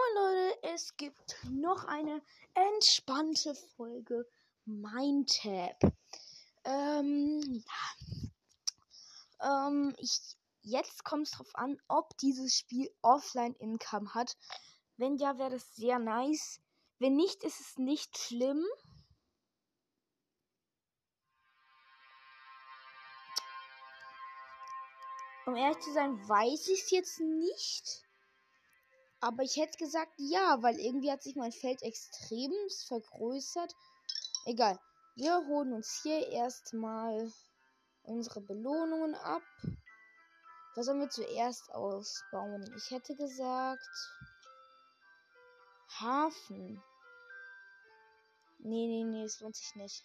Moin Leute, es gibt noch eine entspannte Folge Mindtap. Ähm, ja. Ähm, ich, jetzt kommt es drauf an, ob dieses Spiel Offline-Income hat. Wenn ja, wäre das sehr nice. Wenn nicht, ist es nicht schlimm. Um ehrlich zu sein, weiß ich es jetzt nicht. Aber ich hätte gesagt ja, weil irgendwie hat sich mein Feld extrem vergrößert. Egal. Wir holen uns hier erstmal unsere Belohnungen ab. Was sollen wir zuerst ausbauen? Ich hätte gesagt. Hafen. Nee, nee, nee, es lohnt sich nicht.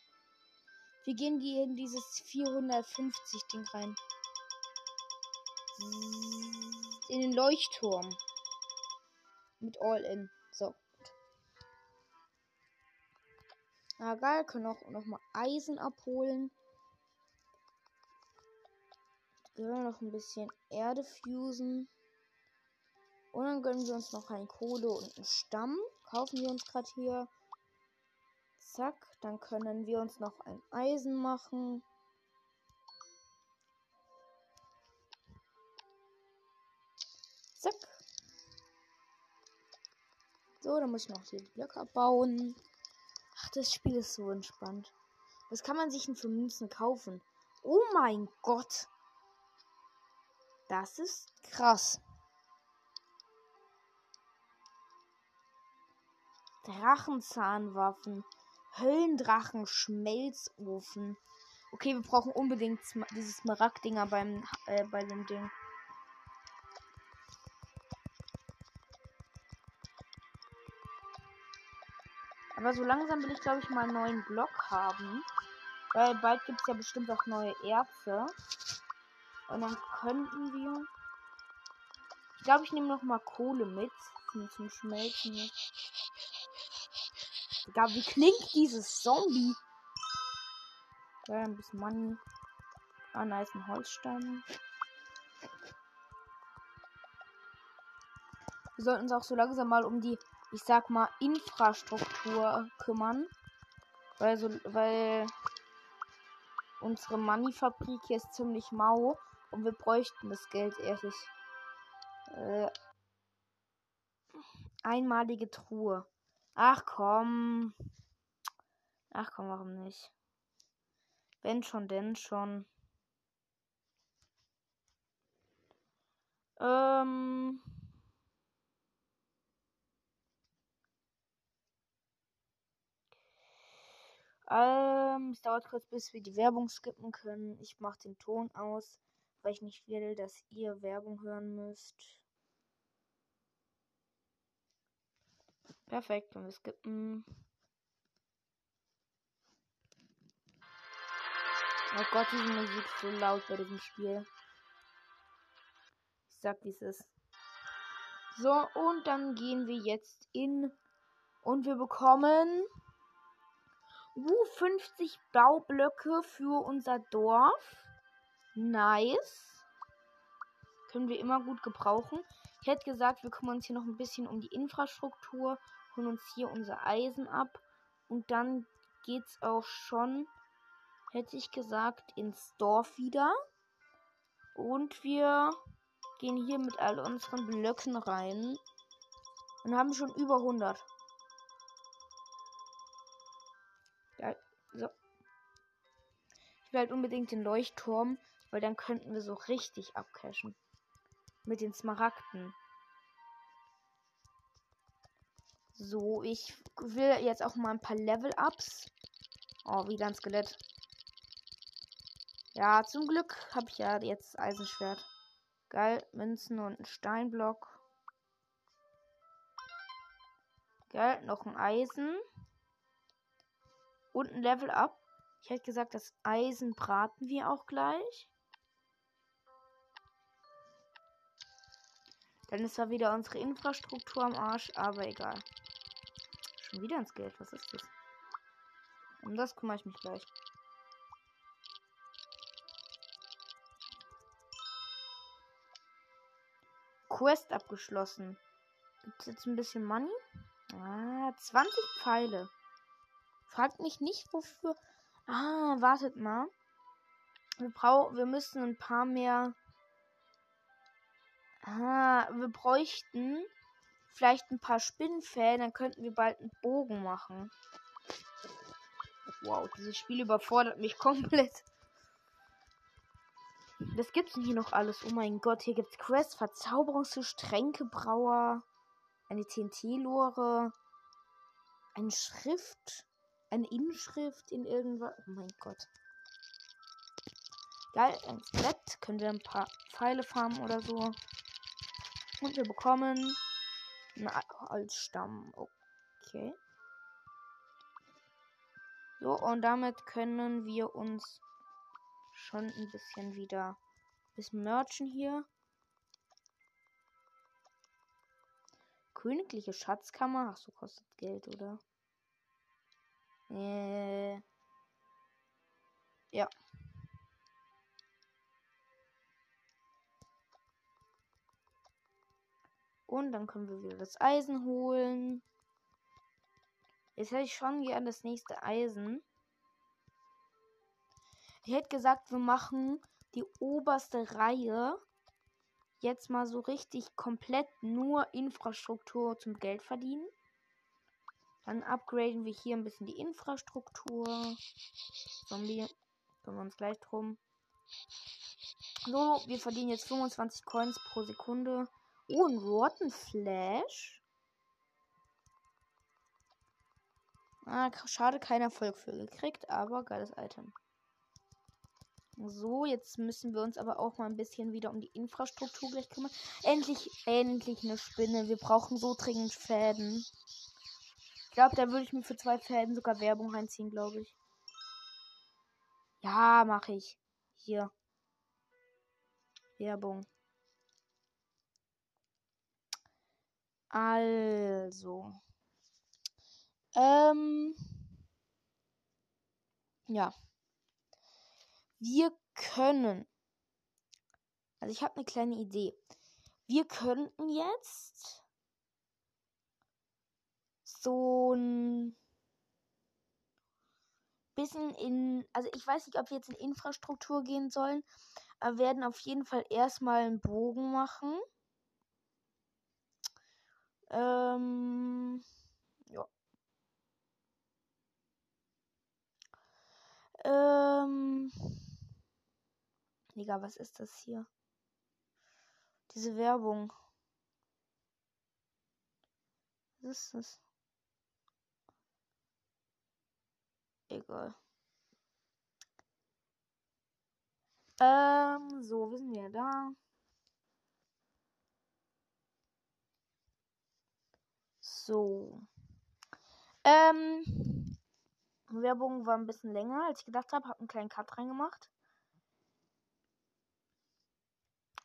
Wir gehen hier in dieses 450 Ding rein. In den Leuchtturm. Mit All-In. So. Na geil, können auch noch mal Eisen abholen. Wir werden noch ein bisschen Erde fusen. Und dann gönnen wir uns noch ein Kohle und einen Stamm. Kaufen wir uns gerade hier. Zack. Dann können wir uns noch ein Eisen machen. Zack. So, dann muss ich noch die Blöcke abbauen. Ach, das Spiel ist so entspannt. Was kann man sich denn für Münzen kaufen? Oh mein Gott. Das ist krass. Drachenzahnwaffen. Höllendrachen, Schmelzofen. Okay, wir brauchen unbedingt dieses Smaragd-Dinger beim äh, bei dem Ding. Aber so langsam will ich, glaube ich, mal einen neuen Block haben. Weil bald gibt es ja bestimmt auch neue Erze. Und dann könnten wir. Ich glaube, ich nehme noch mal Kohle mit. Zum, Schmelzen. Egal, wie klingt dieses Zombie? Ja, ein bisschen Money. Ah, nice, ein Holzstamm. Wir sollten uns auch so langsam mal um die ich sag mal, Infrastruktur kümmern. Weil, so, weil unsere Money-Fabrik hier ist ziemlich mau und wir bräuchten das Geld ehrlich. Äh, einmalige Truhe. Ach komm. Ach komm, warum nicht? Wenn schon, denn schon. Ähm. Ähm, es dauert kurz, bis wir die Werbung skippen können. Ich mache den Ton aus, weil ich nicht will, dass ihr Werbung hören müsst. Perfekt, und wir skippen. Oh Gott, diese Musik ist so laut bei diesem Spiel. Ich sag, wie es ist. So, und dann gehen wir jetzt in. Und wir bekommen Uh, 50 Baublöcke für unser Dorf. Nice. Können wir immer gut gebrauchen. Ich hätte gesagt, wir kümmern uns hier noch ein bisschen um die Infrastruktur, holen uns hier unser Eisen ab und dann geht's auch schon, hätte ich gesagt, ins Dorf wieder. Und wir gehen hier mit all unseren Blöcken rein und haben schon über 100. Will halt unbedingt den Leuchtturm, weil dann könnten wir so richtig abcashen. Mit den Smaragden. So, ich will jetzt auch mal ein paar Level-Ups. Oh, wieder ein Skelett. Ja, zum Glück habe ich ja jetzt Eisenschwert. Geil, Münzen und ein Steinblock. Geil, noch ein Eisen. Und ein Level Up. Ich hätte gesagt, das Eisen braten wir auch gleich. Dann ist da wieder unsere Infrastruktur am Arsch, aber egal. Schon wieder ins Geld, was ist das? Um das kümmere ich mich gleich. Quest abgeschlossen. Gibt es jetzt ein bisschen Money? Ah, 20 Pfeile. Fragt mich nicht, wofür. Ah, wartet mal. Wir, brauch, wir müssen ein paar mehr. Ah, wir bräuchten vielleicht ein paar Spinnenfäden, dann könnten wir bald einen Bogen machen. Wow, dieses Spiel überfordert mich komplett. Was gibt's denn hier noch alles? Oh mein Gott, hier gibt's Quest, Verzauberungstisch, Tränkebrauer, eine TNT-Lore, eine Schrift, eine Inschrift in irgendwas. Oh mein Gott. Geil, ein Skelett. Können wir ein paar Pfeile farmen oder so. Und wir bekommen einen Holzstamm. Okay. So, und damit können wir uns schon ein bisschen wieder das Merchen hier. Königliche Schatzkammer. Ach so, kostet Geld, oder? Äh. Ja. Und dann können wir wieder das Eisen holen. Jetzt hätte ich schon gern das nächste Eisen. Ich hätte gesagt, wir machen die oberste Reihe jetzt mal so richtig komplett nur Infrastruktur zum Geld verdienen. Dann upgraden wir hier ein bisschen die Infrastruktur. Zombie. Kümmern wir uns gleich drum. So, wir verdienen jetzt 25 Coins pro Sekunde. Oh, ein Rotten Flash. Ah, schade, kein Erfolg für gekriegt, aber geiles Item. So, jetzt müssen wir uns aber auch mal ein bisschen wieder um die Infrastruktur gleich kümmern. Endlich, endlich eine Spinne. Wir brauchen so dringend Fäden. Ich glaube, da würde ich mir für zwei Fäden sogar Werbung reinziehen, glaube ich. Ja, mache ich. Hier. Werbung. Also. Ähm. Ja. Wir können. Also ich habe eine kleine Idee. Wir könnten jetzt so ein bisschen in, also ich weiß nicht, ob wir jetzt in Infrastruktur gehen sollen, aber werden auf jeden Fall erstmal einen Bogen machen. Ähm, ja. Ähm, Digga, was ist das hier? Diese Werbung. Was ist das? Egal. Ähm, so, wir sind wir da. So. Ähm, Werbung war ein bisschen länger, als ich gedacht habe. Hab einen kleinen Cut reingemacht.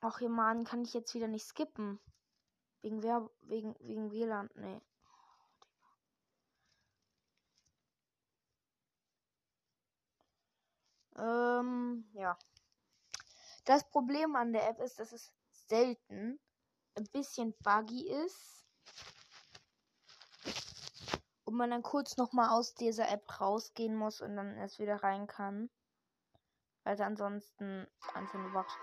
Ach hier, Mann, kann ich jetzt wieder nicht skippen. Wegen Werb wegen, wegen WLAN. Nee. Ähm, ja. Das Problem an der App ist, dass es selten ein bisschen buggy ist. Und man dann kurz nochmal aus dieser App rausgehen muss und dann erst wieder rein kann. Weil ansonsten einfach nur wacht.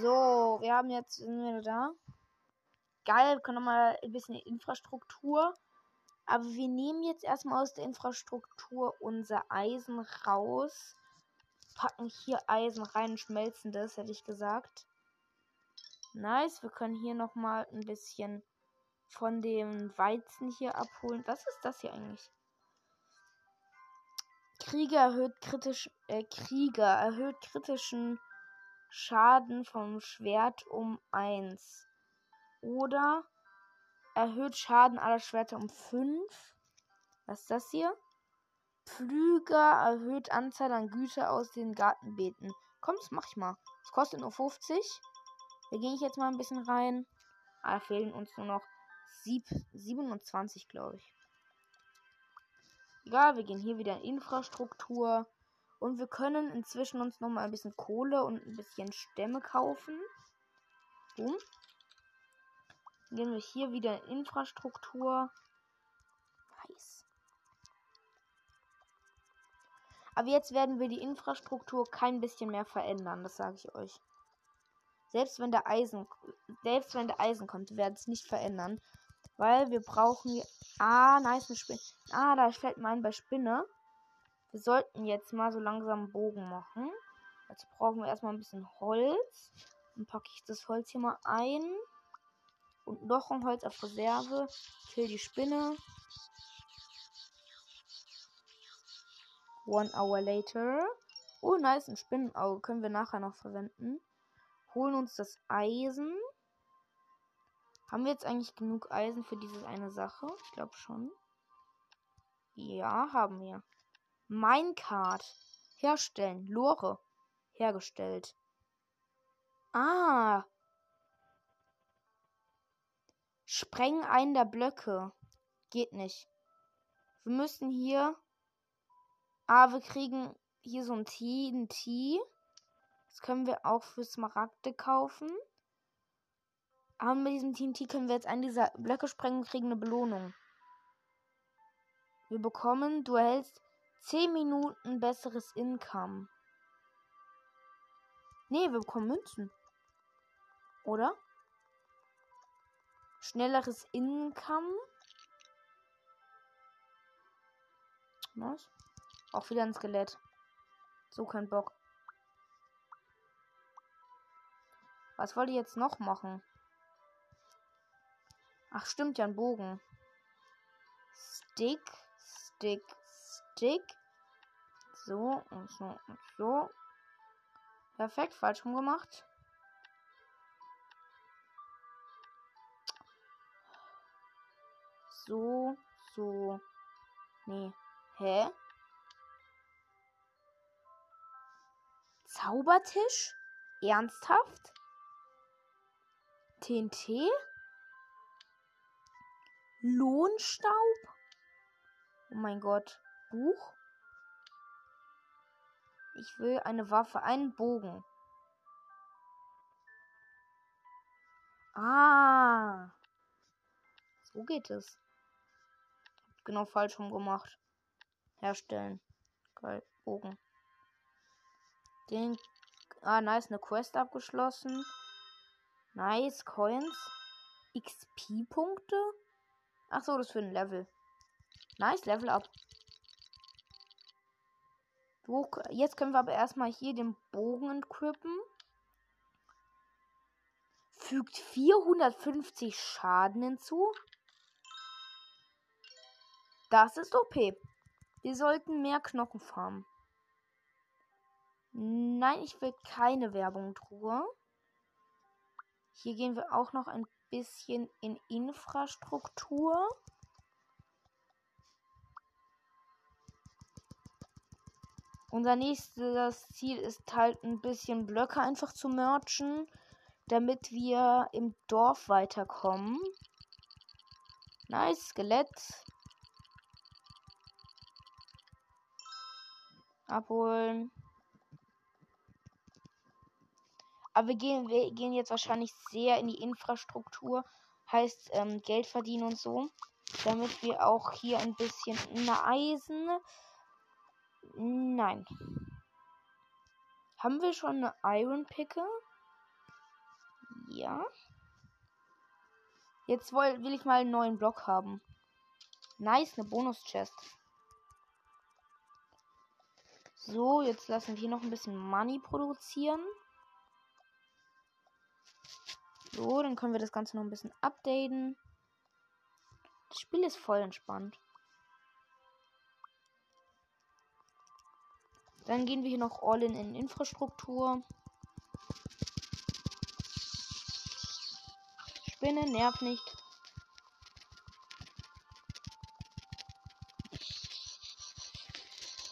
So, wir haben jetzt, sind wir da? Geil, wir können nochmal ein bisschen Infrastruktur. Aber wir nehmen jetzt erstmal aus der Infrastruktur unser Eisen raus. Packen hier Eisen rein, schmelzen das, hätte ich gesagt. Nice, wir können hier nochmal ein bisschen von dem Weizen hier abholen. Was ist das hier eigentlich? Krieger erhöht kritisch, äh, Krieger erhöht kritischen Schaden vom Schwert um 1. Oder erhöht Schaden aller Schwerter um 5. Was ist das hier? Pflüger erhöht Anzahl an Güter aus den Gartenbeeten. Komm, das mach ich mal. Das kostet nur 50. Da gehe ich jetzt mal ein bisschen rein. Ah, da fehlen uns nur noch 27, glaube ich. Egal, wir gehen hier wieder in Infrastruktur. Und wir können inzwischen uns noch mal ein bisschen Kohle und ein bisschen Stämme kaufen. Boom. Dann gehen wir hier wieder in Infrastruktur. Nice. Aber jetzt werden wir die Infrastruktur kein bisschen mehr verändern, das sage ich euch. Selbst wenn der Eisen, selbst wenn der Eisen kommt, werden es nicht verändern. Weil wir brauchen. Ah, nice, eine Spinne. Ah, da fällt mir ein bei Spinne. Wir sollten jetzt mal so langsam einen Bogen machen. Jetzt brauchen wir erstmal ein bisschen Holz. Dann packe ich das Holz hier mal ein. Und noch ein Holz auf Reserve. Kill die Spinne. One hour later. Oh, nice, ein Spinnenauge können wir nachher noch verwenden. Holen uns das Eisen. Haben wir jetzt eigentlich genug Eisen für diese eine Sache? Ich glaube schon. Ja, haben wir. Minecart. Herstellen. Lore. Hergestellt. Ah. Sprengen einen der Blöcke. Geht nicht. Wir müssen hier. Ah, wir kriegen hier so ein TNT. Das können wir auch für Smaragde kaufen. Aber mit diesem TNT können wir jetzt einen dieser Blöcke sprengen und kriegen eine Belohnung. Wir bekommen, du erhältst 10 Minuten besseres Income. Nee, wir bekommen Münzen. Oder? Schnelleres Income. Was? Auch wieder ein Skelett. So kein Bock. Was wollte ich jetzt noch machen? Ach, stimmt ja, ein Bogen. Stick, Stick, Stick. So und so und so. Perfekt, falsch rum gemacht. So, so. Nee. Hä? Zaubertisch? Ernsthaft? TNT? Lohnstaub? Oh mein Gott. Buch? Ich will eine Waffe, einen Bogen. Ah. So geht es. Genau falsch rum gemacht. Herstellen. Geil. Bogen. Den. Ah, nice. Eine Quest abgeschlossen. Nice. Coins. XP-Punkte. Ach so, das für ein Level. Nice, Level up. Jetzt können wir aber erstmal hier den Bogen equippen. Fügt 450 Schaden hinzu. Das ist OP. Wir sollten mehr Knochen farmen. Nein, ich will keine Werbung Truhe. Hier gehen wir auch noch ein bisschen in Infrastruktur. Unser nächstes Ziel ist halt ein bisschen Blöcke einfach zu merchen, damit wir im Dorf weiterkommen. Nice, Skelett. Abholen. Aber wir gehen, wir gehen jetzt wahrscheinlich sehr in die Infrastruktur. Heißt ähm, Geld verdienen und so. Damit wir auch hier ein bisschen Eisen. Nein. Haben wir schon eine Iron Picke? Ja. Jetzt will, will ich mal einen neuen Block haben. Nice, eine Bonus-Chest. So, jetzt lassen wir hier noch ein bisschen Money produzieren. So, dann können wir das Ganze noch ein bisschen updaten. Das Spiel ist voll entspannt. Dann gehen wir hier noch all in, in Infrastruktur. Spinne, nerv nicht.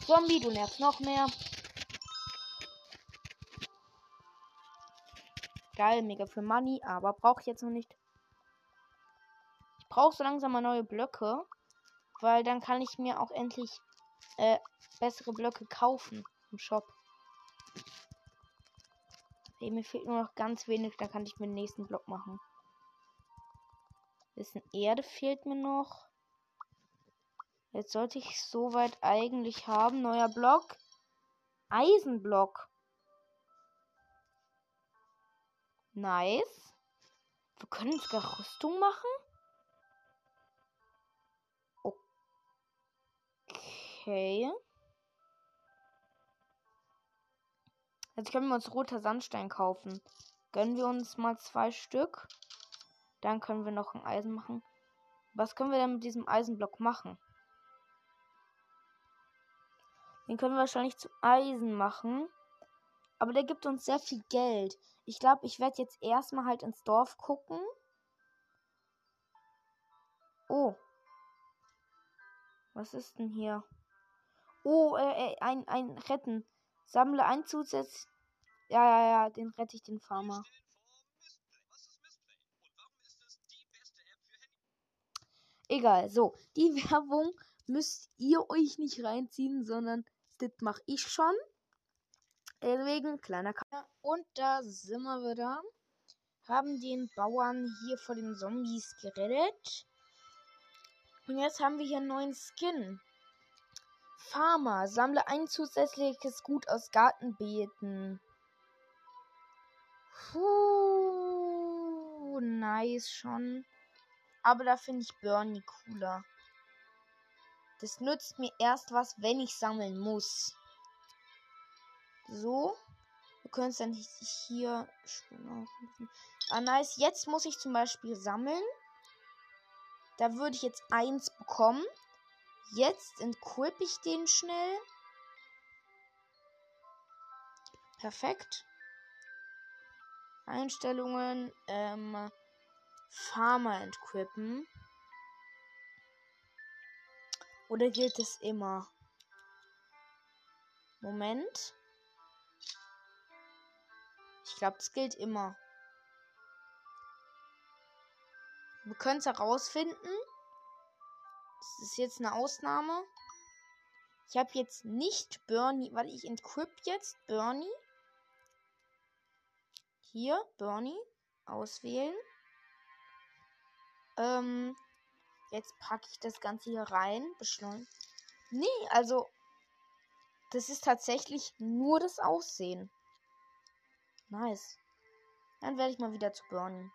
Zombie, du nervst noch mehr. Geil, mega für Money, aber brauche ich jetzt noch nicht. Ich brauche so langsam mal neue Blöcke, weil dann kann ich mir auch endlich äh, bessere Blöcke kaufen im Shop. Hey, mir fehlt nur noch ganz wenig, dann kann ich mir den nächsten Block machen. Bisschen Erde fehlt mir noch. Jetzt sollte ich soweit eigentlich haben. Neuer Block. Eisenblock. Nice. Wir können sogar Rüstung machen. Okay. Jetzt können wir uns roter Sandstein kaufen. Gönnen wir uns mal zwei Stück. Dann können wir noch ein Eisen machen. Was können wir denn mit diesem Eisenblock machen? Den können wir wahrscheinlich zu Eisen machen. Aber der gibt uns sehr viel Geld. Ich glaube, ich werde jetzt erstmal halt ins Dorf gucken. Oh. Was ist denn hier? Oh, äh, äh, ein, ein Retten. Sammle ein Zusatz. Ja, ja, ja, den rette ich den Farmer. Egal, so. Die Werbung müsst ihr euch nicht reinziehen, sondern das mache ich schon. Deswegen, kleiner K. Und da sind wir wieder. Haben den Bauern hier vor den Zombies gerettet. Und jetzt haben wir hier einen neuen Skin. Farmer, sammle ein zusätzliches Gut aus Gartenbeeten. Puh, nice schon. Aber da finde ich Bernie cooler. Das nützt mir erst was, wenn ich sammeln muss. So. Wir können es dann hier. Ah, nice. Jetzt muss ich zum Beispiel sammeln. Da würde ich jetzt eins bekommen. Jetzt equip ich den schnell. Perfekt. Einstellungen, ähm, Farmer entquippen. Oder gilt es immer? Moment. Ich glaube, das gilt immer. Wir können es herausfinden. Das ist jetzt eine Ausnahme. Ich habe jetzt nicht Bernie, weil ich encrypt jetzt Bernie. Hier, Bernie. Auswählen. Ähm, jetzt packe ich das Ganze hier rein. Beschleunigen. Nee, also. Das ist tatsächlich nur das Aussehen. Nice. Dann werde ich mal wieder zu Bernie.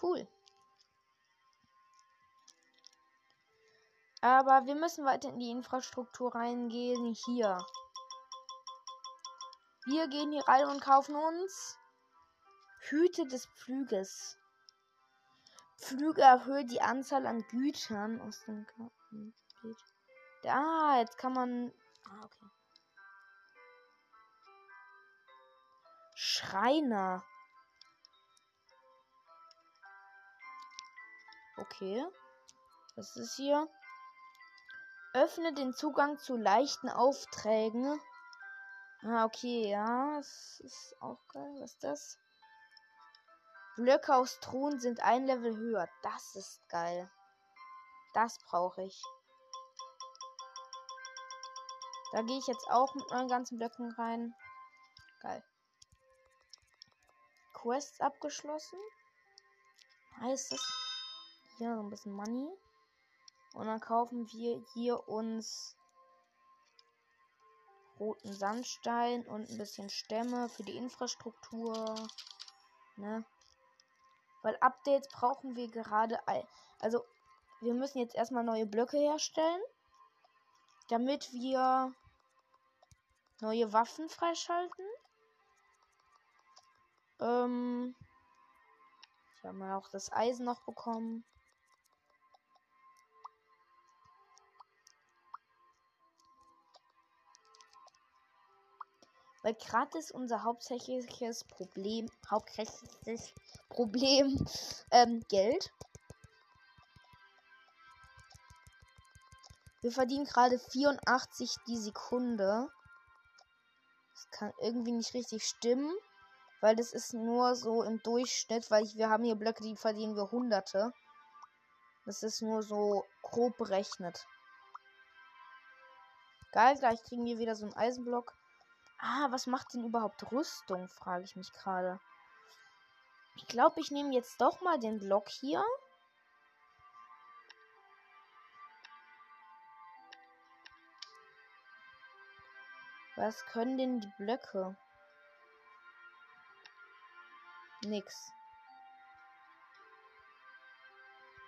Cool. Aber wir müssen weiter in die Infrastruktur reingehen. Hier. Wir gehen hier rein und kaufen uns Hüte des Pflüges. Pflüge erhöht die Anzahl an Gütern aus dem Karten. Ah, jetzt kann man. Ah, okay. Schreiner. Okay. Was ist hier? Öffne den Zugang zu leichten Aufträgen. Ah, okay, ja, das ist auch geil. Was ist das? Blöcke aus Truhen sind ein Level höher. Das ist geil. Das brauche ich. Da gehe ich jetzt auch mit meinen ganzen Blöcken rein. Geil. Quests abgeschlossen. Heißt das? Hier so ein bisschen Money. Und dann kaufen wir hier uns roten Sandstein und ein bisschen Stämme für die Infrastruktur. Ne? Weil Updates brauchen wir gerade. Also, wir müssen jetzt erstmal neue Blöcke herstellen. Damit wir neue Waffen freischalten. Ähm. Ich habe mal auch das Eisen noch bekommen. Weil gerade ist unser hauptsächliches Problem, hauptsächliches Problem, ähm, Geld. Wir verdienen gerade 84 die Sekunde. Das kann irgendwie nicht richtig stimmen, weil das ist nur so im Durchschnitt, weil ich, wir haben hier Blöcke, die verdienen wir Hunderte. Das ist nur so grob berechnet. Geil, gleich kriegen wir wieder so einen Eisenblock. Ah, was macht denn überhaupt Rüstung, frage ich mich gerade. Ich glaube, ich nehme jetzt doch mal den Block hier. Was können denn die Blöcke? Nix.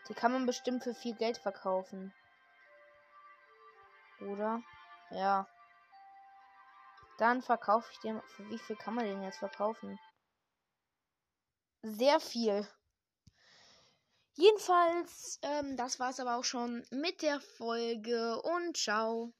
Die kann man bestimmt für viel Geld verkaufen. Oder? Ja. Dann verkaufe ich den. Für wie viel kann man den jetzt verkaufen? Sehr viel. Jedenfalls, ähm, das war es aber auch schon mit der Folge und ciao.